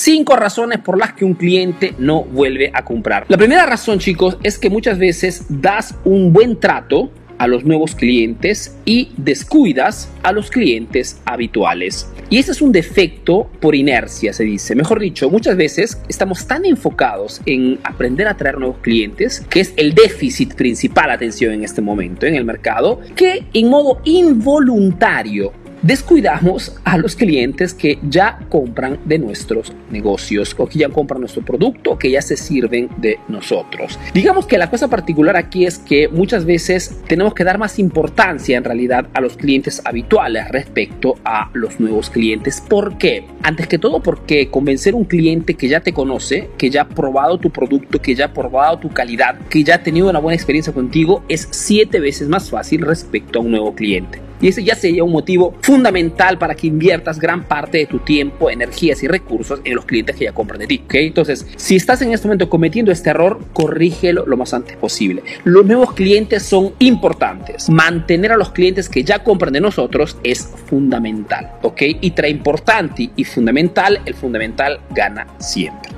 cinco razones por las que un cliente no vuelve a comprar. La primera razón, chicos, es que muchas veces das un buen trato a los nuevos clientes y descuidas a los clientes habituales. Y ese es un defecto por inercia, se dice. Mejor dicho, muchas veces estamos tan enfocados en aprender a traer nuevos clientes, que es el déficit principal, atención, en este momento en el mercado, que en modo involuntario descuidamos a los clientes que ya compran de nuestros negocios o que ya compran nuestro producto o que ya se sirven de nosotros. Digamos que la cosa particular aquí es que muchas veces tenemos que dar más importancia en realidad a los clientes habituales respecto a los nuevos clientes. ¿Por qué? Antes que todo porque convencer a un cliente que ya te conoce, que ya ha probado tu producto, que ya ha probado tu calidad, que ya ha tenido una buena experiencia contigo es siete veces más fácil respecto a un nuevo cliente. Y ese ya sería un motivo fundamental para que inviertas gran parte de tu tiempo, energías y recursos en los clientes que ya compran de ti. ¿okay? Entonces, si estás en este momento cometiendo este error, corrígelo lo más antes posible. Los nuevos clientes son importantes. Mantener a los clientes que ya compran de nosotros es fundamental. ¿ok? Y tra importante y fundamental, el fundamental gana siempre.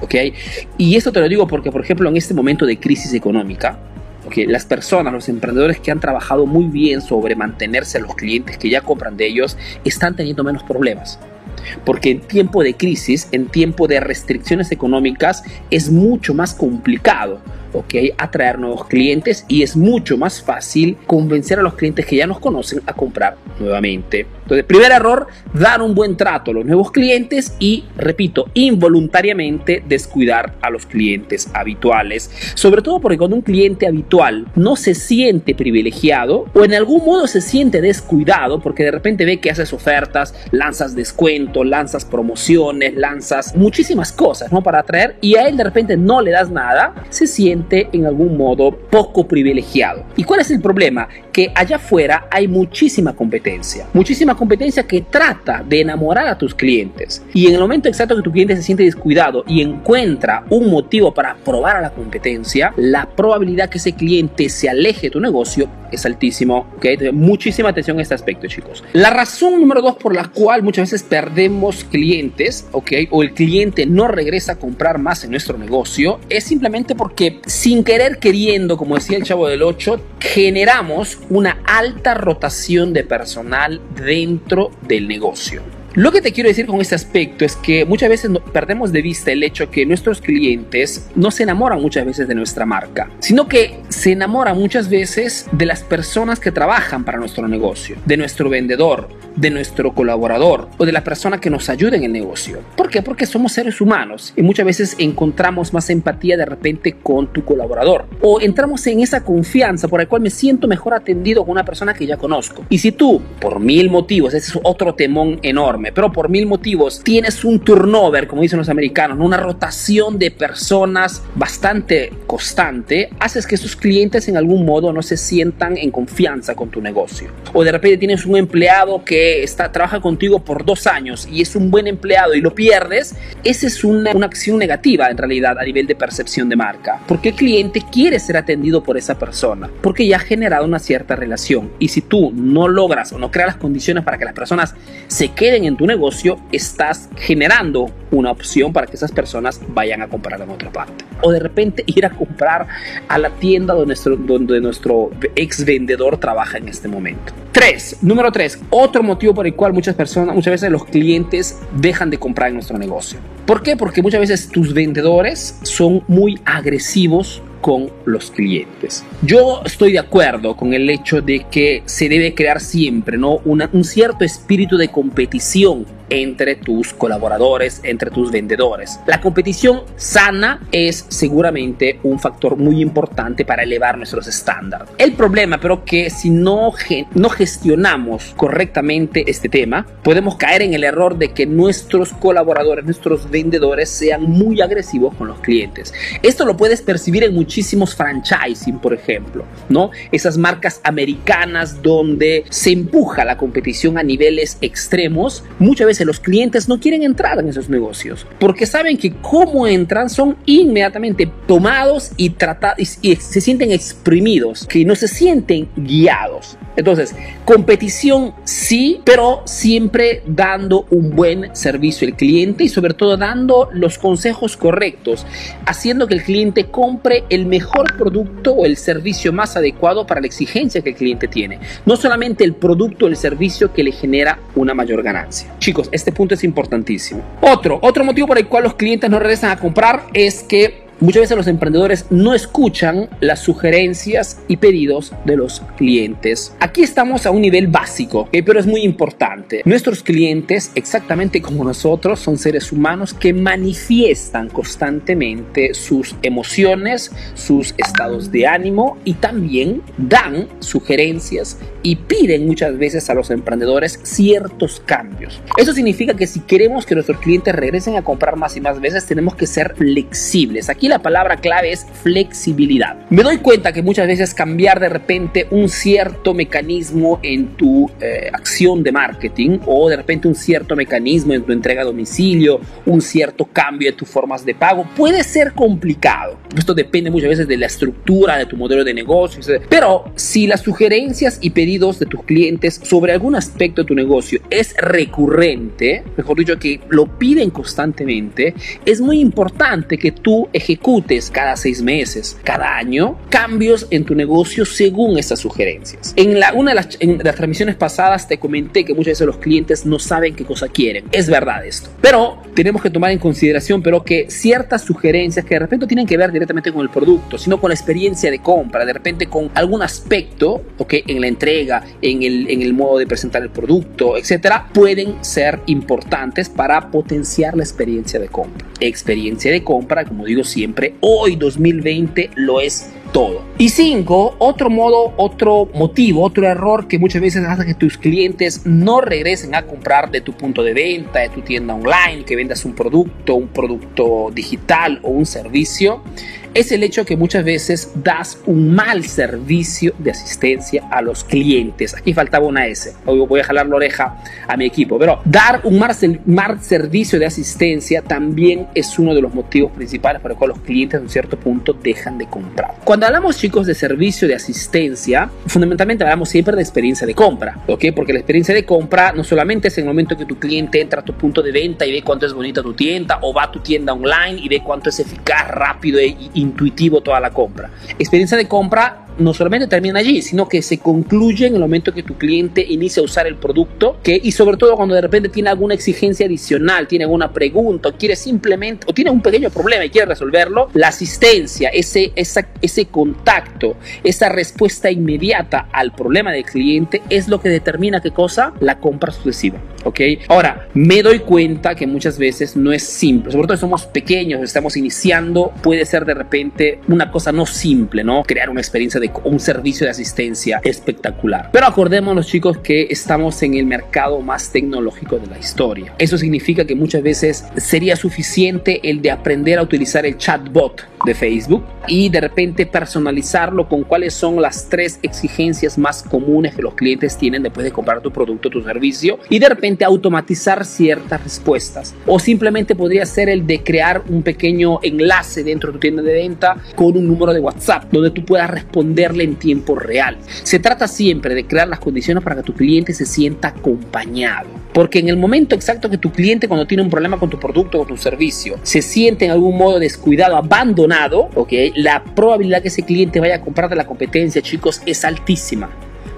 ¿ok? Y esto te lo digo porque, por ejemplo, en este momento de crisis económica, porque las personas, los emprendedores que han trabajado muy bien sobre mantenerse a los clientes que ya compran de ellos, están teniendo menos problemas. Porque en tiempo de crisis, en tiempo de restricciones económicas, es mucho más complicado ¿ok? atraer nuevos clientes y es mucho más fácil convencer a los clientes que ya nos conocen a comprar nuevamente. Entonces, primer error, dar un buen trato a los nuevos clientes y, repito, involuntariamente descuidar a los clientes habituales. Sobre todo porque cuando un cliente habitual no se siente privilegiado o en algún modo se siente descuidado porque de repente ve que haces ofertas, lanzas descuento, lanzas promociones, lanzas muchísimas cosas, ¿no? Para atraer y a él de repente no le das nada, se siente en algún modo poco privilegiado. ¿Y cuál es el problema? Que allá afuera hay muchísima competencia, muchísima competencia que trata de enamorar a tus clientes. Y en el momento exacto que tu cliente se siente descuidado y encuentra un motivo para probar a la competencia, la probabilidad que ese cliente se aleje de tu negocio es altísimo. ¿okay? muchísima atención a este aspecto, chicos. La razón número dos por la cual muchas veces perdemos clientes, ¿ok? O el cliente no regresa a comprar más en nuestro negocio, es simplemente porque sin querer queriendo, como decía el chavo del 8, generamos una alta rotación de personal dentro del negocio. Lo que te quiero decir con este aspecto es que muchas veces perdemos de vista el hecho que nuestros clientes no se enamoran muchas veces de nuestra marca, sino que se enamoran muchas veces de las personas que trabajan para nuestro negocio, de nuestro vendedor, de nuestro colaborador o de la persona que nos ayuda en el negocio. ¿Por qué? Porque somos seres humanos y muchas veces encontramos más empatía de repente con tu colaborador o entramos en esa confianza por la cual me siento mejor atendido con una persona que ya conozco. Y si tú, por mil motivos, ese es otro temón enorme, pero por mil motivos tienes un turnover, como dicen los americanos, una rotación de personas bastante constante, haces que esos clientes en algún modo no se sientan en confianza con tu negocio. O de repente tienes un empleado que está, trabaja contigo por dos años y es un buen empleado y lo pierdes, esa es una, una acción negativa en realidad a nivel de percepción de marca, porque el cliente quiere ser atendido por esa persona, porque ya ha generado una cierta relación. Y si tú no logras o no creas las condiciones para que las personas se queden en tu negocio, estás generando una opción para que esas personas vayan a comprar en otra parte. O de repente ir a comprar a la tienda donde nuestro, donde nuestro ex vendedor trabaja en este momento. Tres, número tres, otro motivo por el cual muchas personas, muchas veces los clientes dejan de comprar en nuestro negocio. ¿Por qué? Porque muchas veces tus vendedores son muy agresivos con los clientes. Yo estoy de acuerdo con el hecho de que se debe crear siempre ¿no? un cierto espíritu de competición entre tus colaboradores, entre tus vendedores. La competición sana es seguramente un factor muy importante para elevar nuestros estándares. El problema, pero que si no, no gestionamos correctamente este tema, podemos caer en el error de que nuestros colaboradores, nuestros vendedores sean muy agresivos con los clientes. Esto lo puedes percibir en muchísimos franchising, por ejemplo, ¿no? Esas marcas americanas donde se empuja la competición a niveles extremos, muchas veces los clientes no quieren entrar en esos negocios porque saben que cómo entran son inmediatamente tomados y tratados y se sienten exprimidos, que no se sienten guiados. Entonces, competición sí, pero siempre dando un buen servicio al cliente y sobre todo dando los consejos correctos, haciendo que el cliente compre el mejor producto o el servicio más adecuado para la exigencia que el cliente tiene. No solamente el producto o el servicio que le genera una mayor ganancia. Chicos, este punto es importantísimo. Otro, otro motivo por el cual los clientes no regresan a comprar es que Muchas veces los emprendedores no escuchan las sugerencias y pedidos de los clientes. Aquí estamos a un nivel básico, pero es muy importante. Nuestros clientes, exactamente como nosotros, son seres humanos que manifiestan constantemente sus emociones, sus estados de ánimo y también dan sugerencias y piden muchas veces a los emprendedores ciertos cambios. Eso significa que si queremos que nuestros clientes regresen a comprar más y más veces, tenemos que ser flexibles. Aquí la palabra clave es flexibilidad. Me doy cuenta que muchas veces cambiar de repente un cierto mecanismo en tu eh, acción de marketing o de repente un cierto mecanismo en tu entrega a domicilio, un cierto cambio en tus formas de pago puede ser complicado. Esto depende muchas veces de la estructura de tu modelo de negocio. Pero si las sugerencias y pedidos de tus clientes sobre algún aspecto de tu negocio es recurrente, mejor dicho, que lo piden constantemente, es muy importante que tú ejecutes ejecutes cada seis meses, cada año, cambios en tu negocio según estas sugerencias. En la, una de las, en las transmisiones pasadas te comenté que muchas veces los clientes no saben qué cosa quieren. Es verdad esto. Pero tenemos que tomar en consideración pero que ciertas sugerencias que de repente tienen que ver directamente con el producto, sino con la experiencia de compra, de repente con algún aspecto, okay, en la entrega, en el, en el modo de presentar el producto, etcétera, pueden ser importantes para potenciar la experiencia de compra. Experiencia de compra, como digo siempre, hoy 2020 lo es todo. Y cinco, otro modo, otro motivo, otro error que muchas veces hace que tus clientes no regresen a comprar de tu punto de venta, de tu tienda online, que vendas un producto, un producto digital o un servicio, es el hecho que muchas veces das un mal servicio de asistencia a los clientes. Aquí faltaba una S. Hoy voy a jalar la oreja a mi equipo. Pero dar un mal, mal servicio de asistencia también es uno de los motivos principales por los cuales los clientes a un cierto punto dejan de comprar. Cuando hablamos, chicos, de servicio de asistencia, fundamentalmente hablamos siempre de experiencia de compra. ¿Ok? Porque la experiencia de compra no solamente es el momento que tu cliente entra a tu punto de venta y ve cuánto es bonita tu tienda o va a tu tienda online y ve cuánto es eficaz, rápido e intuitivo toda la compra. Experiencia de compra no solamente termina allí, sino que se concluye en el momento que tu cliente inicia a usar el producto y sobre todo cuando de repente tiene alguna exigencia adicional, tiene alguna pregunta o quiere simplemente o tiene un pequeño problema y quiere resolverlo, la asistencia, ese, esa, ese contacto, esa respuesta inmediata al problema del cliente es lo que determina qué cosa, la compra sucesiva. ¿Ok? Ahora, me doy cuenta que muchas veces no es simple, sobre todo si somos pequeños, estamos iniciando, puede ser de repente una cosa no simple, ¿no? Crear una experiencia de un servicio de asistencia espectacular. Pero acordémonos chicos que estamos en el mercado más tecnológico de la historia. Eso significa que muchas veces sería suficiente el de aprender a utilizar el chatbot de Facebook y de repente personalizarlo con cuáles son las tres exigencias más comunes que los clientes tienen después de comprar tu producto tu servicio y de repente automatizar ciertas respuestas o simplemente podría ser el de crear un pequeño enlace dentro de tu tienda de venta con un número de WhatsApp donde tú puedas responderle en tiempo real. Se trata siempre de crear las condiciones para que tu cliente se sienta acompañado. Porque en el momento exacto que tu cliente cuando tiene un problema con tu producto o tu servicio se siente en algún modo descuidado, abandonado, ¿ok? La probabilidad que ese cliente vaya a comprar de la competencia, chicos, es altísima.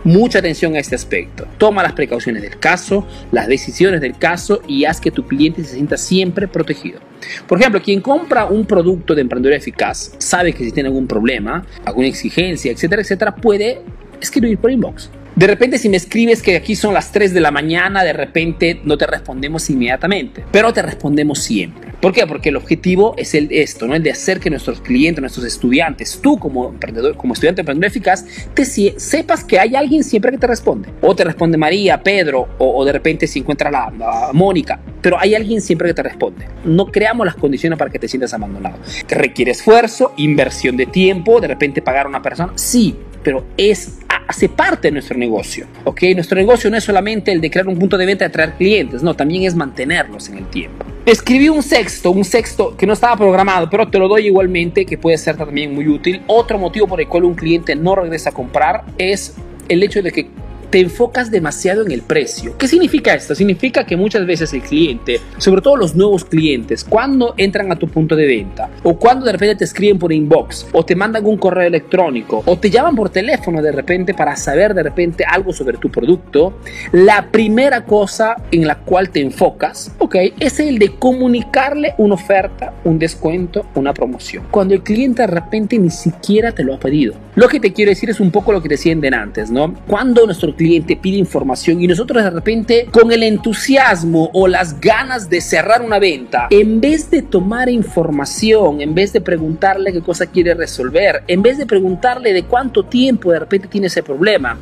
Mucha atención a este aspecto. Toma las precauciones del caso, las decisiones del caso y haz que tu cliente se sienta siempre protegido. Por ejemplo, quien compra un producto de emprendedor eficaz sabe que si tiene algún problema, alguna exigencia, etcétera, etcétera, puede escribir por inbox. De repente si me escribes que aquí son las 3 de la mañana, de repente no te respondemos inmediatamente, pero te respondemos siempre. ¿Por qué? Porque el objetivo es el esto, ¿no? El de hacer que nuestros clientes, nuestros estudiantes, tú como emprendedor, como estudiante emprendedor eficaz, te sepas que hay alguien siempre que te responde. O te responde María, Pedro, o, de repente se encuentra la, Mónica, pero hay alguien siempre que te responde. No creamos las condiciones para que te sientas abandonado. Requiere esfuerzo, inversión de tiempo, de repente pagar a una persona, sí, pero es hace parte de nuestro negocio. ¿ok? Nuestro negocio no es solamente el de crear un punto de venta y atraer clientes, no, también es mantenerlos en el tiempo. Escribí un sexto, un sexto que no estaba programado, pero te lo doy igualmente, que puede ser también muy útil. Otro motivo por el cual un cliente no regresa a comprar es el hecho de que te enfocas demasiado en el precio. ¿Qué significa esto? Significa que muchas veces el cliente, sobre todo los nuevos clientes, cuando entran a tu punto de venta o cuando de repente te escriben por inbox o te mandan un correo electrónico o te llaman por teléfono de repente para saber de repente algo sobre tu producto, la primera cosa en la cual te enfocas, ok, es el de comunicarle una oferta, un descuento, una promoción. Cuando el cliente de repente ni siquiera te lo ha pedido. Lo que te quiero decir es un poco lo que decían antes, ¿no? Cuando nuestro cliente pide información y nosotros de repente con el entusiasmo o las ganas de cerrar una venta, en vez de tomar información, en vez de preguntarle qué cosa quiere resolver, en vez de preguntarle de cuánto tiempo de repente tiene ese problema,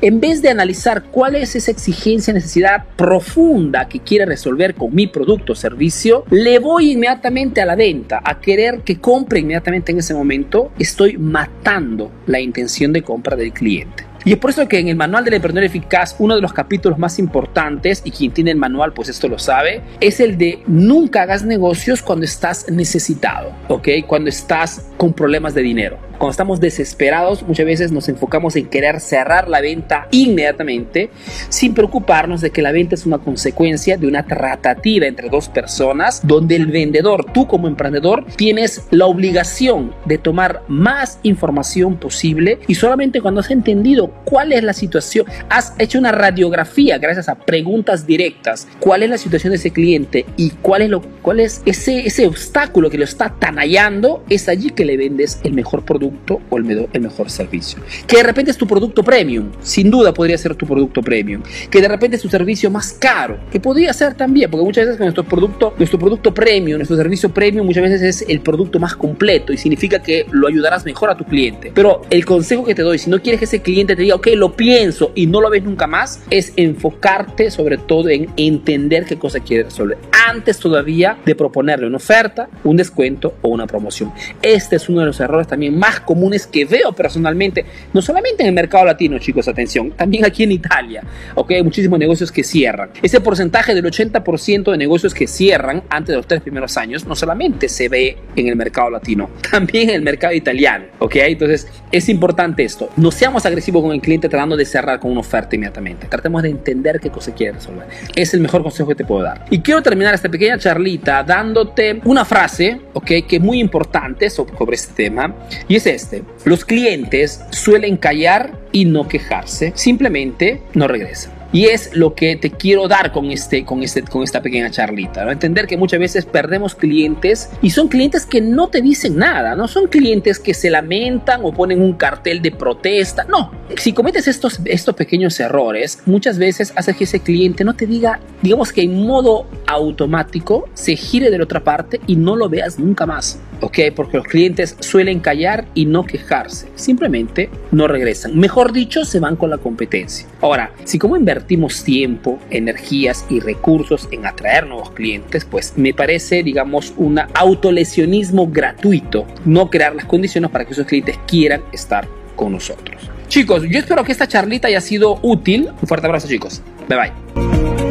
en vez de analizar cuál es esa exigencia, necesidad profunda que quiere resolver con mi producto o servicio, le voy inmediatamente a la venta, a querer que compre inmediatamente en ese momento, estoy matando la intención de compra del cliente. Y es por eso que en el manual del emprendedor eficaz, uno de los capítulos más importantes, y quien tiene el manual pues esto lo sabe, es el de nunca hagas negocios cuando estás necesitado, ¿ok? Cuando estás con problemas de dinero. Cuando estamos desesperados, muchas veces nos enfocamos en querer cerrar la venta inmediatamente, sin preocuparnos de que la venta es una consecuencia de una tratativa entre dos personas, donde el vendedor, tú como emprendedor, tienes la obligación de tomar más información posible y solamente cuando has entendido cuál es la situación, has hecho una radiografía gracias a preguntas directas, cuál es la situación de ese cliente y cuál es, lo, cuál es ese, ese obstáculo que lo está tanallando, es allí que le vendes el mejor producto o el, mejor servicio. Que de repente es tu producto premium, sin duda podría ser tu producto premium. Que de repente es tu servicio más caro, que podría ser también, porque muchas veces nuestro producto, nuestro producto premium, nuestro servicio premium muchas veces es el producto más completo y significa que lo ayudarás mejor a tu cliente. Pero el consejo que te doy, si no quieres que ese cliente te diga, ok, lo pienso y no lo ves nunca más, es enfocarte sobre todo en entender qué cosa quiere resolver. Antes todavía de proponerle una oferta, un descuento o una promoción. Este es uno de los errores también más comunes que veo personalmente, no solamente en el mercado latino, chicos, atención, también aquí en Italia, ok, hay muchísimos negocios que cierran. Ese porcentaje del 80% de negocios que cierran antes de los tres primeros años, no solamente se ve en el mercado latino, también en el mercado italiano, ok, entonces es importante esto, no seamos agresivos con el cliente tratando de cerrar con una oferta inmediatamente, tratemos de entender qué cosa quiere resolver, es el mejor consejo que te puedo dar. Y quiero terminar esta pequeña charlita dándote una frase, ok, que es muy importante sobre este tema, y es este. Los clientes suelen callar y no quejarse, simplemente no regresan. Y es lo que te quiero dar con, este, con, este, con esta pequeña charlita. ¿no? Entender que muchas veces perdemos clientes y son clientes que no te dicen nada, no son clientes que se lamentan o ponen un cartel de protesta. No, si cometes estos, estos pequeños errores, muchas veces hace que ese cliente no te diga, digamos que en modo automático, se gire de la otra parte y no lo veas nunca más. ¿Ok? Porque los clientes suelen callar y no quejarse. Simplemente no regresan. Mejor dicho, se van con la competencia. Ahora, si como inversor invertimos tiempo, energías y recursos en atraer nuevos clientes, pues me parece, digamos, un autolesionismo gratuito no crear las condiciones para que esos clientes quieran estar con nosotros. Chicos, yo espero que esta charlita haya sido útil. Un fuerte abrazo, chicos. Bye bye.